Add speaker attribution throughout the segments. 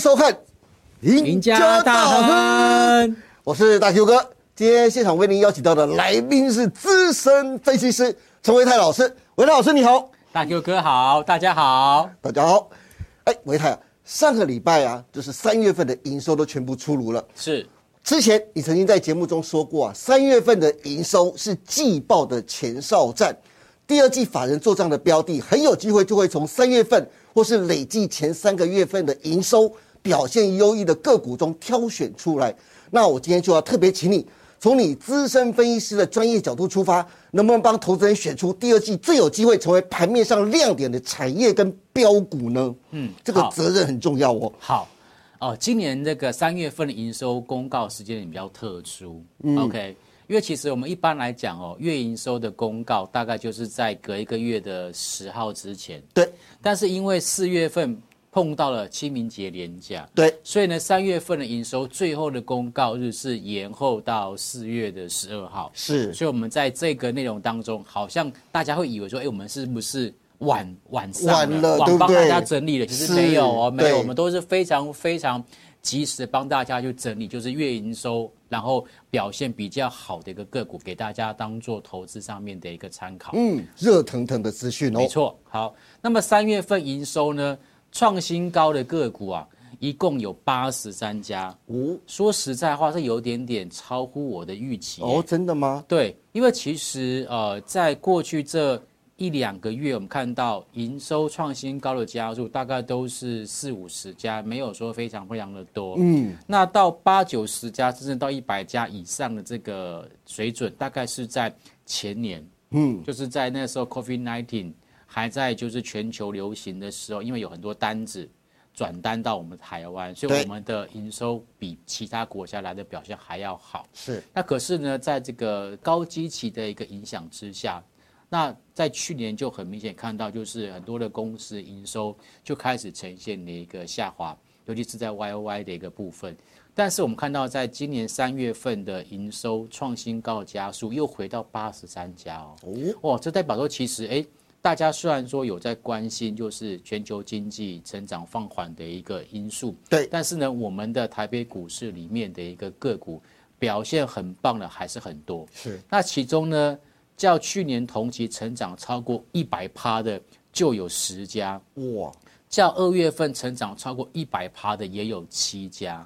Speaker 1: 收看《
Speaker 2: 赢家大亨》，
Speaker 1: 我是大 Q 哥。今天现场为您邀请到的来宾是资深分析师陈维泰老师。维泰老师你好，
Speaker 2: 大 Q 哥好，大家好，
Speaker 1: 大家好。哎，维泰啊，上个礼拜啊，就是三月份的营收都全部出炉了。
Speaker 2: 是，
Speaker 1: 之前你曾经在节目中说过啊，三月份的营收是季报的前哨战，第二季法人做账的标的很有机会就会从三月份或是累计前三个月份的营收表现优异的个股中挑选出来。那我今天就要特别请你，从你资深分析师的专业角度出发，能不能帮投资人选出第二季最有机会成为盘面上亮点的产业跟标股呢？嗯，这个责任很重要哦。
Speaker 2: 好。哦，今年这个三月份的营收公告时间点比较特殊、o k 因为其实我们一般来讲哦，月营收的公告大概就是在隔一个月的十号之前，
Speaker 1: 对
Speaker 2: 但是因为四月份碰到了清明节连假，
Speaker 1: 对，
Speaker 2: 所以呢，三月份的营收最后的公告日是延后到四月的十二号。
Speaker 1: 是
Speaker 2: 所以我们在这个内容当中，好像大家会以为说，哎，我们是不是晚晚上
Speaker 1: 晚了
Speaker 2: 晚帮大家整理了？其实
Speaker 1: 是
Speaker 2: 没有哦，没有，我们都是非常非常及时的帮大家去整理，就是月营收，然后表现比较好的一个个股，给大家当做投资上面的一个参考。
Speaker 1: 嗯，热腾腾的资讯哦。
Speaker 2: 没错，好，那么三月份营收呢，创新高的个股啊，一共有八十三家。
Speaker 1: 哦
Speaker 2: 说实在话，是有点点超乎我的预期耶。
Speaker 1: 哦，真的吗？
Speaker 2: 对，因为其实呃，在过去这一两个月，我们看到营收创新高的家数大概都是四五十家，没有说非常非常的多。
Speaker 1: 嗯，
Speaker 2: 那到八九十家，甚至到一百家以上的这个水准，大概是在前年，
Speaker 1: 嗯，
Speaker 2: 就是在那时候 COVID nineteen 还在就是全球流行的时候，因为有很多单子转单到我们台湾，所以我们的营收比其他国家来的表现还要好。
Speaker 1: 是
Speaker 2: 那可是呢，在这个高基期的一个影响之下，那在去年就很明显看到，就是很多的公司营收就开始呈现了一个下滑，尤其是在 Y O Y 的一个部分。但是我们看到，在今年三月份的营收创新高的家数又回到八十三家哦，
Speaker 1: 哦，
Speaker 2: 哇，这代表说其实哎。大家虽然说有在关心，就是全球经济成长放缓的一个因素，
Speaker 1: 对
Speaker 2: 但是呢，我们的台北股市里面的一个个股表现很棒的还是很多。
Speaker 1: 是
Speaker 2: 那其中呢，较去年同期成长超过一百趴的就有十家，
Speaker 1: 哇，
Speaker 2: 较二月份成长超过一百趴的也有七家，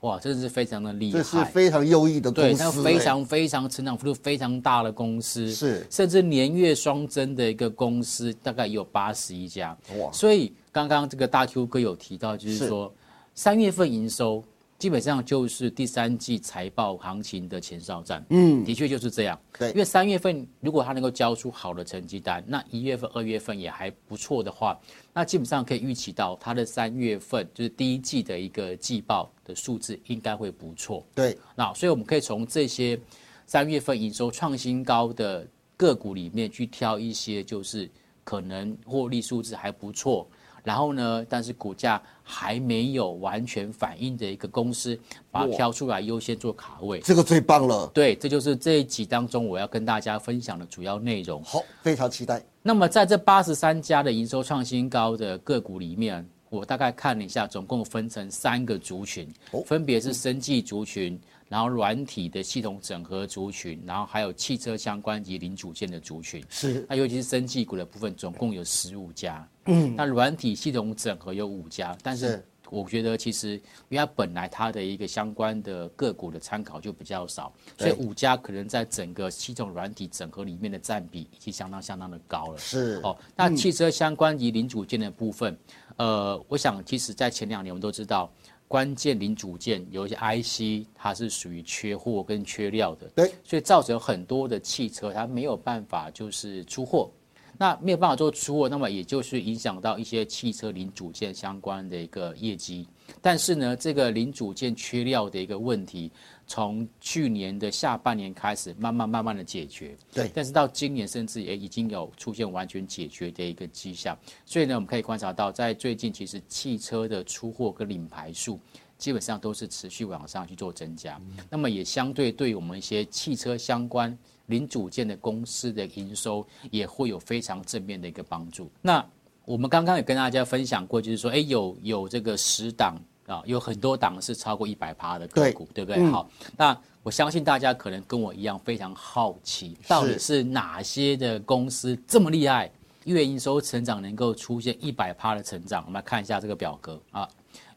Speaker 2: 哇，真的是非常的厉害
Speaker 1: 这是
Speaker 2: 害。
Speaker 1: 非常优异的公
Speaker 2: 对，
Speaker 1: 司，
Speaker 2: 那非
Speaker 1: 哎
Speaker 2: 常非常成长幅度非常大的公司，
Speaker 1: 是。
Speaker 2: 甚至年月双增的一个公司，大概有八十一家。
Speaker 1: 哇。
Speaker 2: 所以刚刚这个大 Q 哥有提到，就是。说三月份营收基本上就是第三季财报行情的前哨战。嗯，的确就是这样。
Speaker 1: 对
Speaker 2: 因为三月份如果它能够交出好的成绩单，那一月份、二月份也还不错的话，那基本上可以预期到它的三月份就是第一季的一个季报的数字应该会不错。
Speaker 1: 对，
Speaker 2: 那所以我们可以从这些三月份营收创新高的个股里面去挑一些，就是可能获利数字还不错，然后呢，但是股价还没有完全反映的一个公司，把它挑出来优先做卡位。
Speaker 1: 这个最棒了，
Speaker 2: 对，这就是这一集当中我要跟大家分享的主要内容。
Speaker 1: 好，非常期待，
Speaker 2: 那么在这八十三家的营收创新高的个股里面，我大概看了一下，总共分成三个族群，
Speaker 1: 哦
Speaker 2: 分别是生技族群，然后软体的系统整合族群，然后还有汽车相关及零组件的族群。
Speaker 1: 是
Speaker 2: 那尤其是生技股的部分，总共有十五家。嗯，那软体系统整合有五家，但是
Speaker 1: 是
Speaker 2: 我觉得其实因为它本来它的一个相关的个股的参考就比较少，所以五家可能在整个系统软体整合里面的占比已经相当相当的高了。
Speaker 1: 是
Speaker 2: 哦，那汽车相关及零组件的部分，呃，我想其实在前两年我们都知道。关键零组件有一些 IC，它是属于缺货跟缺料的，
Speaker 1: 对，
Speaker 2: 所以造成很多的汽车它没有办法就是出货，那没有办法做出货，那么也就是影响到一些汽车零组件相关的一个业绩。但是呢，这个零组件缺料的一个问题，从去年的下半年开始，慢慢慢慢的解决。
Speaker 1: 对
Speaker 2: 但是到今年，甚至也已经有出现完全解决的一个迹象。所以呢，我们可以观察到，在最近其实汽车的出货跟领牌数。基本上都是持续往上去做增加，那么也相对对我们一些汽车相关零组件的公司的营收也会有非常正面的一个帮助。那我们刚刚也跟大家分享过，就是说，哎，有有这个十档啊，有很多档是超过一百趴的个股，对不对？好，那我相信大家可能跟我一样非常好奇，到底是哪些的公司这么厉害，月营收成长能够出现一百趴的成长？我们来看一下这个表格啊，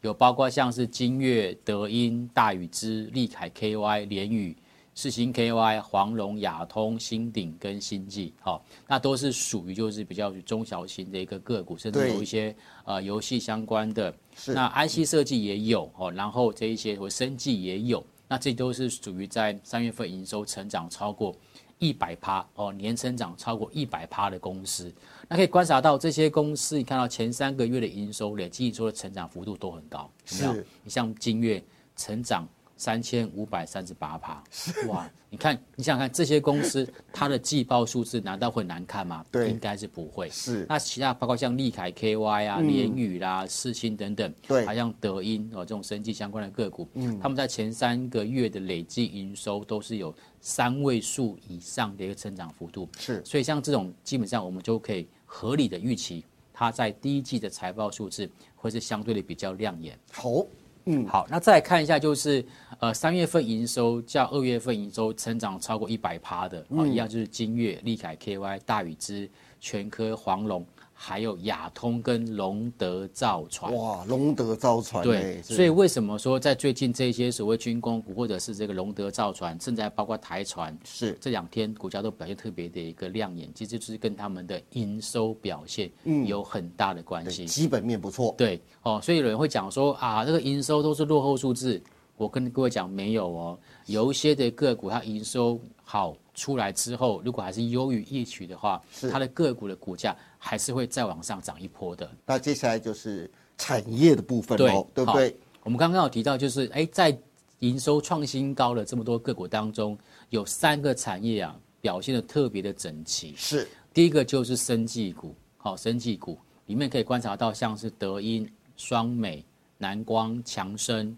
Speaker 2: 有包括像是金月、德音、大宇之、利凯 KY、联宇。世星 KY、黄龙、亚通、新鼎跟新纪，好，那都是属于就是比较中小型的一个个股，甚至有一些呃游戏相关的。
Speaker 1: 是。
Speaker 2: 那 IC 设计也有哦，然后这一些我生技也有，那这都是属于在三月份营收成长超过一百趴哦，年成长超过一百趴的公司。那可以观察到这些公司，你看到前三个月的营收累计说的成长幅度都很高，
Speaker 1: 是。
Speaker 2: 你像金月成长。三千五百三十八趴，哇！你看，你想想看，这些公司它的季报数字难道会难看吗？
Speaker 1: 对，
Speaker 2: 应该是不会。
Speaker 1: 是。
Speaker 2: 那其他包括像利凯 KY 啊、联宇啦、世新等等，
Speaker 1: 对，
Speaker 2: 还像德音哦这种生技相关的个股，嗯，他们在前三个月的累计营收都是有三位数以上的一个增长幅度。
Speaker 1: 是。
Speaker 2: 所以像这种，基本上我们就可以合理的预期，它在第一季的财报数字会是相对的比较亮眼。
Speaker 1: 好。嗯，
Speaker 2: 好，那再来看一下，就是呃三月份营收较二月份营收成长超过一百趴的，啊，一样就是金月、利凯 KY、大宇之、全科、黄龙。还有亚通跟龙德造船，
Speaker 1: 哇，龙德造船，
Speaker 2: 对，所以为什么说在最近这些所谓军工股或者是这个龙德造船，甚至还包括台船，
Speaker 1: 是。
Speaker 2: 这两天股价都表现特别的一个亮眼，其实就是跟他们的营收表现有很大的关系，
Speaker 1: 基本面不错，
Speaker 2: 对，哦，所以有人会讲说啊，这个营收都是落后数字，我跟各位讲没有哦，有一些的个股它营收好出来之后，如果还是优于预期的话，它的个股的股价。还是会再往上涨一波的。
Speaker 1: 那接下来就是产业的部分喽，对不对？
Speaker 2: 我们刚刚有提到，就是哎，在营收创新高的这么多个股当中，有三个产业啊表现的特别的整齐。
Speaker 1: 是，
Speaker 2: 第一个就是生技股，好，生技股里面可以观察到，像是德英、双美、南光、强生。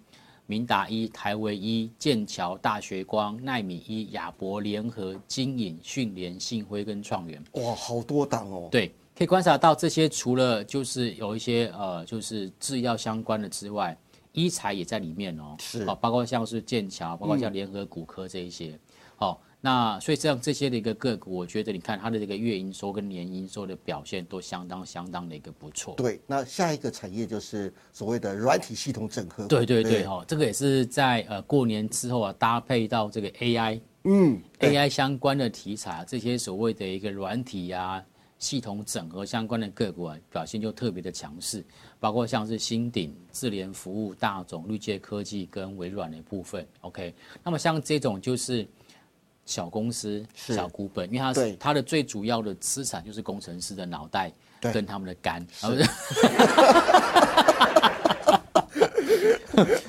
Speaker 2: 明达一、台维一、剑桥、大学光、奈米一、亚博联合、金影、训联、信辉跟创元。
Speaker 1: 哇，好多档哦。
Speaker 2: 对，可以观察到这些，除了就是有一些呃，就是制药相关的之外，医材也在里面哦。
Speaker 1: 是，
Speaker 2: 哦，包括像是剑桥，包括像联合骨科这一些，好。那所以这样这些的一个个股，我觉得你看它的这个月营收跟年营收的表现都相当相当的一个不错。
Speaker 1: 对，那下一个产业就是所谓的软体系统整合。
Speaker 2: 对对对，哈，这个也是在呃过年之后啊，搭配到这个 AI，嗯，AI 相关的题材，这些所谓的一个软体啊系统整合相关的个股啊，表现就特别的强势，包括像是新鼎、智联服务、大总、绿界科技跟微软的部分。OK，那么像这种就是。小公司、小股本，因为它是它的最主要的资产就是工程师的脑袋跟他们的肝，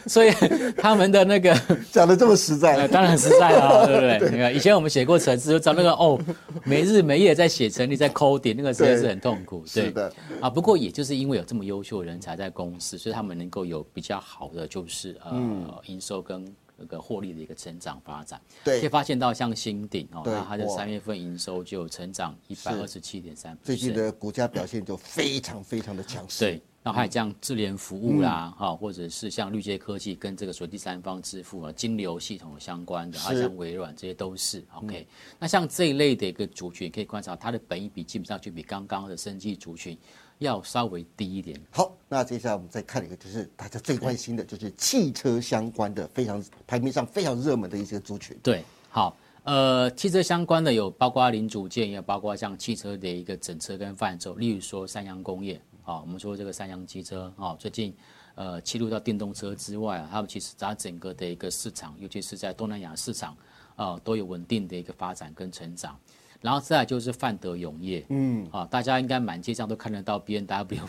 Speaker 2: 所以他们的那个
Speaker 1: 讲的这么实在，
Speaker 2: 当然实在了，对不对？你看以前我们写过程式，就找那个哦，没日没夜在写程序，在抠点，那个实在是很痛苦。
Speaker 1: 是的。
Speaker 2: 啊，不过也就是因为有这么优秀的人才在公司，所以他们能够有比较好的就是呃营收跟。一个获利的一个成长发展，
Speaker 1: 对，
Speaker 2: 可以发现到像新鼎哦，那它的三月份营收就成长一百二十七点三，
Speaker 1: 最近的股价表现就非常非常的强势。
Speaker 2: 对，那还有像智联服务啦，哈，或者是像绿界科技跟这个所谓第三方支付啊、金流系统相关的，还有像微软这些都是 OK。那像这一类的一个族群，可以观察它的本益比基本上就比刚刚的生技族群。要稍微低一点。
Speaker 1: 好，那接下来我们再看一个，就是大家最关心的，就是汽车相关的，非常排名上非常热门的一些族群。
Speaker 2: 对，好，呃，汽车相关的有包括零组件，也包括像汽车的一个整车跟范畴，例如说三洋工业，啊，我们说这个三洋汽车，啊，最近呃切入到电动车之外啊，他们其实它整个的一个市场，尤其是在东南亚市场，啊，都有稳定的一个发展跟成长。然后再来就是范德永业，嗯，啊，大家应该满街上都看得到 B N W，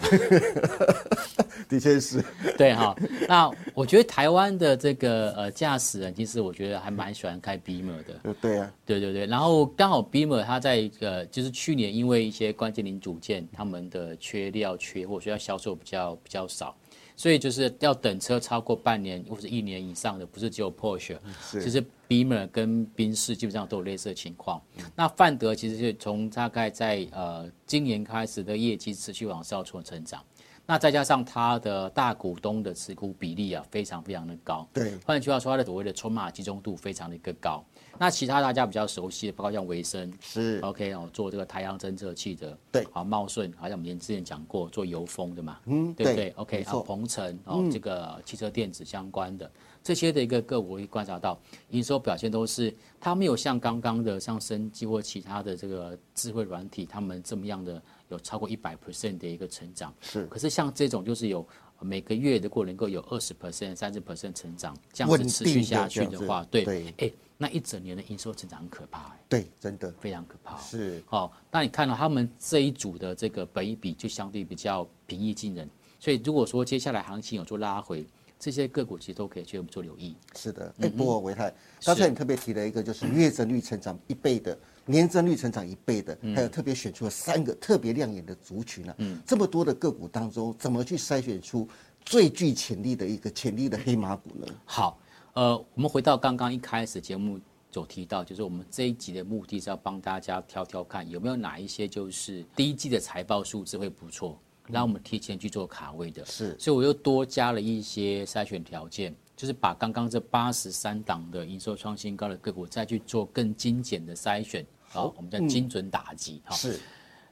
Speaker 1: 的确是，
Speaker 2: 对哈。那我觉得台湾的这个呃驾驶人，其实我觉得还蛮喜欢开 Beamer 的，
Speaker 1: 对啊，
Speaker 2: 对对对。然后刚好 Beamer 它在呃就是去年因为一些关键零组件，他们的缺料缺货，所以要销售比较比较少。所以就是要等车超过半年或者一年以上的，不是只有 Porsche，其实 Beamer 跟宾士基本上都有类似的情况。那范德其实是从大概在呃今年开始的业绩持续往上做成长，那再加上它的大股东的持股比例啊，非常非常的高。
Speaker 1: 对，
Speaker 2: 换句话说，它的所谓的筹码集中度非常的一个高。那其他大家比较熟悉的，包括像维生
Speaker 1: 是。
Speaker 2: OK 哦，做这个太阳侦测器的，
Speaker 1: 对。
Speaker 2: 好茂顺，好像我们之前讲过做油封的嘛，
Speaker 1: 嗯
Speaker 2: 对不对
Speaker 1: 对
Speaker 2: ？OK，
Speaker 1: 没错。嗯
Speaker 2: 好，鹏程哦，这个汽车电子相关的这些的一个个股，我会观察到营收表现都是它没有像刚刚的像生机或其他的这个智慧软体，他们这么样的有超过一百 percent 的一个成长。
Speaker 1: 是。
Speaker 2: 可是像这种就是有每个月如果能够有二十 percent、三十 percent 成长，这样
Speaker 1: 稳
Speaker 2: 子持续下去的话，对，
Speaker 1: 对
Speaker 2: 哎，那一整年的营收成长很可怕、哎
Speaker 1: 对，真的
Speaker 2: 非常可怕。
Speaker 1: 是
Speaker 2: 好、那你看到他们这一组的这个本益比就相对比较平易近人，所以如果说接下来行情有做拉回，这些个股其实都可以去做留意。
Speaker 1: 是的，不过维泰，刚才你特别提了一个，就是月增率成长一倍的，年增率成长一倍的，
Speaker 2: 嗯
Speaker 1: 还有特别选出了三个特别亮眼的族群呢。嗯，这么多的个股当中，怎么去筛选出最具潜力的一个潜力的黑马股呢？
Speaker 2: 好，呃，我们回到刚刚一开始节目所提到，就是我们这一集的目的是要帮大家挑挑看有没有哪一些就是第一季的财报数字会不错，让我们提前去做卡位的。
Speaker 1: 是
Speaker 2: 所以我又多加了一些筛选条件，就是把刚刚这八十三档的营收创新高的个股再去做更精简的筛选。好，我们叫精准打击。哈，
Speaker 1: 是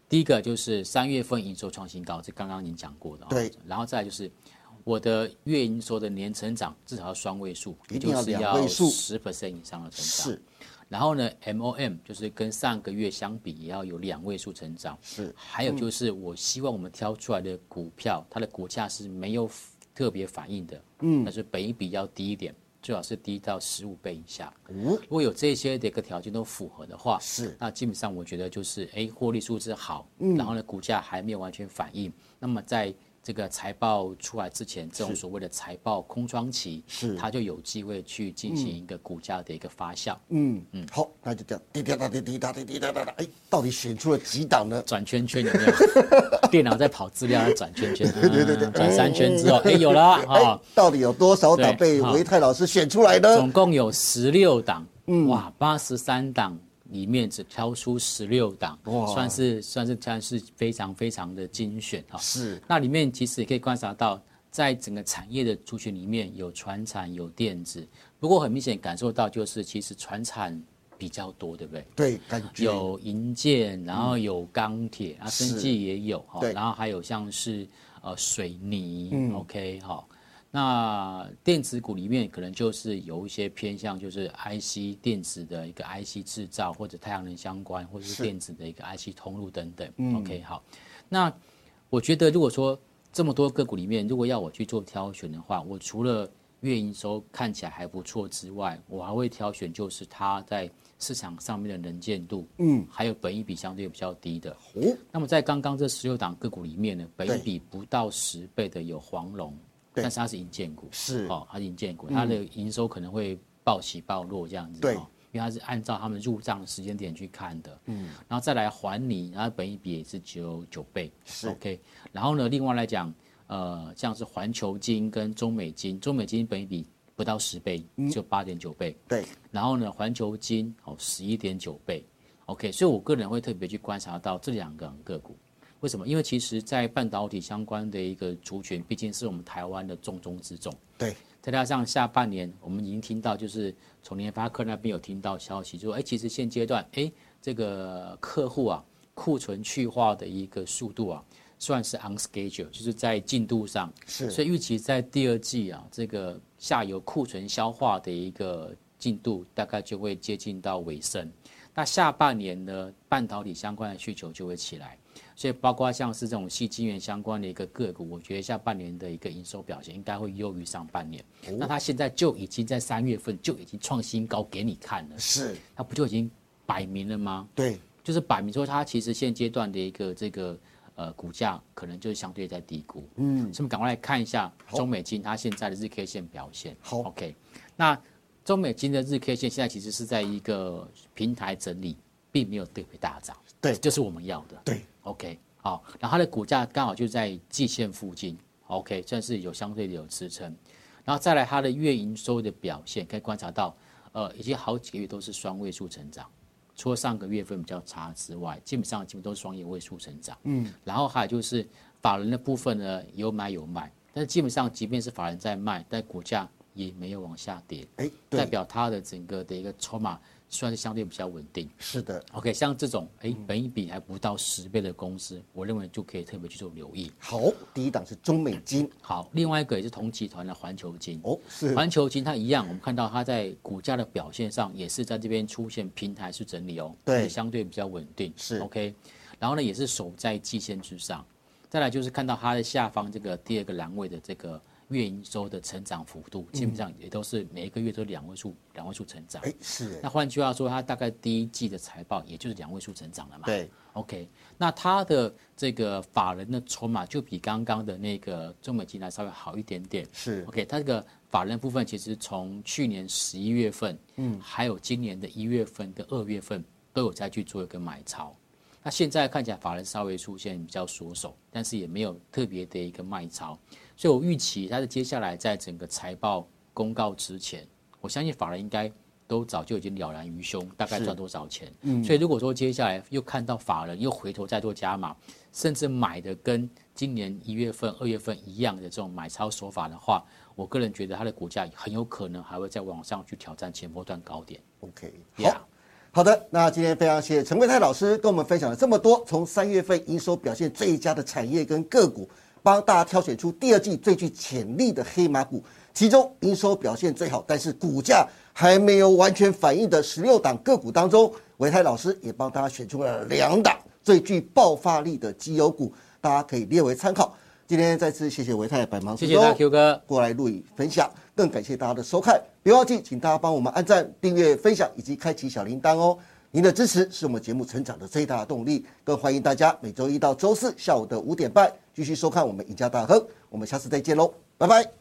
Speaker 2: 第一个就是三月份营收创新高，这刚刚您讲过的。哦
Speaker 1: 对，
Speaker 2: 然后再来就是我的月营收的年成长至少要双位数，
Speaker 1: 一定要
Speaker 2: 也就是
Speaker 1: 两位数。
Speaker 2: 十 percent 以上的成长。
Speaker 1: 是。
Speaker 2: 然后呢，MOM 就是跟上个月相比也要有两位数成长。
Speaker 1: 是。
Speaker 2: 还有就是，我希望我们挑出来的股票，它的股价是没有特别反应的，嗯，但是本益比要低一点，最好是低到十五倍以下。
Speaker 1: 哦，
Speaker 2: 如果有这些的一个条件都符合的话，
Speaker 1: 是。
Speaker 2: 那基本上我觉得就是，哎，获利数字好，然后呢，股价还没有完全反应，那么在这个财报出来之前，这种所谓的财报空窗期，
Speaker 1: 是。
Speaker 2: 它就有机会去进行一个股价的一个发酵。
Speaker 1: 嗯嗯，好，那就这样滴滴答滴滴答滴滴答答答，哎，到底选出了几档呢？
Speaker 2: 转圈圈有没有？电脑在跑资料，在转圈圈，对对对对，转三圈之后，哎，有了
Speaker 1: 哎
Speaker 2: 啊，，
Speaker 1: 到底有多少档被维泰老师选出来呢？
Speaker 2: 总共有十六档，哇，八十三档里面只挑出十六档，算是算是算是非常非常的精选哈。
Speaker 1: 是。
Speaker 2: 那里面其实也可以观察到，在整个产业的族群里面有船产有电子，不过很明显感受到就是其实船产比较多，对不对？
Speaker 1: 对，感觉。
Speaker 2: 有银建，然后有钢铁，啊，生技也有哈，然后还有像是呃水泥、
Speaker 1: 嗯。
Speaker 2: O k 哈。那电子股里面可能就是有一些偏向，就是 IC 电子的一个 IC 制造，或者太阳能相关，或者
Speaker 1: 是
Speaker 2: 是电子的一个 IC 通路等等。
Speaker 1: 嗯
Speaker 2: OK，好。那我觉得如果说这么多个股里面，如果要我去做挑选的话，我除了月营收看起来还不错之外，我还会挑选就是它在市场上面的能见度，
Speaker 1: 嗯，
Speaker 2: 还有本益比相对比较低的。
Speaker 1: 哦，
Speaker 2: 那么在刚刚这十六档个股里面呢，本
Speaker 1: 对
Speaker 2: 益比不到十倍的有黄龙，
Speaker 1: 对
Speaker 2: 但是它是银建股，
Speaker 1: 是
Speaker 2: 哦，它是银建股，它的营收可能会暴起暴落这样子，
Speaker 1: 对
Speaker 2: 哦，因为它是按照他们入账的时间点去看的，嗯，然后再来还你，然后本一比也是只有九倍，
Speaker 1: 是
Speaker 2: OK，然后呢，另外来讲，呃，像是环球金跟中美金，中美金本一比不到十倍，只有八点九倍，
Speaker 1: 对，
Speaker 2: 然后呢，环球金哦十一点九倍，OK，所以我个人会特别去观察到这两个个股，为什么？因为其实，在半导体相关的一个族群，毕竟是我们台湾的重中之重。
Speaker 1: 对，
Speaker 2: 再加上下半年，我们已经听到，就是从联发科那边有听到消息，就说，哎，其实现阶段，哎，这个客户啊，库存去化的一个速度啊，算是 on schedule，就是在进度上，
Speaker 1: 是
Speaker 2: 所以预期在第二季啊，这个下游库存消化的一个进度大概就会接近到尾声。那下半年呢，半导体相关的需求就会起来，所以包括像是这种细晶圆相关的一个个股，我觉得下半年的一个营收表现应该会优于上半年。那它现在就已经在三月份就已经创新高给你看了，
Speaker 1: 是，
Speaker 2: 它不就已经摆明了吗？
Speaker 1: 对，
Speaker 2: 就是摆明说它其实现阶段的一个这个呃股价可能就是相对在低估，嗯，所以我们赶快来看一下中美金它现在的日 K 线表现。
Speaker 1: 好
Speaker 2: ，OK，那中美金的日 K 线现在其实是在一个平台整理，并没有特别大涨，
Speaker 1: 对
Speaker 2: 就是我们要的。
Speaker 1: 对
Speaker 2: ，OK，好，然后它的股价刚好就在季线附近，OK，算是有相对的有支撑。然后再来它的月营收的表现，可以观察到，呃，已经好几个月都是双位数成长，除了上个月份比较差之外，基本上基本都是双位数成长。嗯，然后还有就是法人的部分呢有买有卖，但是基本上即便是法人在卖，但股价也没有往下跌，
Speaker 1: 哎，
Speaker 2: 代，表它的整个的一个筹码算是相对比较稳定。
Speaker 1: 是的。
Speaker 2: OK，像这种哎，本一比还不到十倍的公司，我认为就可以特别去做留意。
Speaker 1: 好，第一档是中美金，
Speaker 2: 好，另外一个也是同集团的环球金。
Speaker 1: 哦，是
Speaker 2: 环球金它一样，我们看到它在股价的表现上也是在这边出现平台式整理哦，
Speaker 1: 对
Speaker 2: 相对比较稳定，
Speaker 1: 是
Speaker 2: OK。然后呢，也是守在季线之上。再来就是看到它的下方这个第二个栏位的这个月营收的成长幅度，基本上也都是每一个月都两位数两位数成长。
Speaker 1: 哎，是
Speaker 2: 那换句话说，它大概第一季的财报也就是两位数成长了嘛？
Speaker 1: 对
Speaker 2: ，OK，那它的这个法人的筹码就比刚刚的那个中美集团稍微好一点点。
Speaker 1: 是
Speaker 2: OK，它这个法人部分其实从去年十一月份，嗯，还有今年的一月份跟二月份都有再去做一个买超。那现在看起来法人稍微出现比较缩手，但是也没有特别的一个卖超，所以我预期它的接下来在整个财报公告之前，我相信法人应该都早就已经了然于胸，大概
Speaker 1: 是
Speaker 2: 赚多少钱。嗯，所以如果说接下来又看到法人又回头再做加码，甚至买的跟今年一月份、二月份一样的这种买超手法的话，我个人觉得它的股价很有可能还会再往上去挑战前波段高点。OK，Yeah
Speaker 1: 好。好的，那今天非常谢谢陈贵泰老师跟我们分享了这么多，从三月份营收表现最佳的产业跟个股，帮大家挑选出第二季最具潜力的黑马股，其中营收表现最好，但是股价还没有完全反映的十六档个股当中，维泰老师也帮大家选出了两档最具爆发力的绩优股，大家可以列为参考。今天再次谢谢维泰百忙之中
Speaker 2: 谢谢大家 Q 哥。
Speaker 1: 过来录影分享，更感谢大家的收看。别忘记，请大家帮我们按赞、订阅、分享以及开启小铃铛哦。您的支持是我们节目成长的最大的动力。更欢迎大家每周一到周四下午的五点半继续收看我们赢家大亨。我们下次再见喽，拜拜。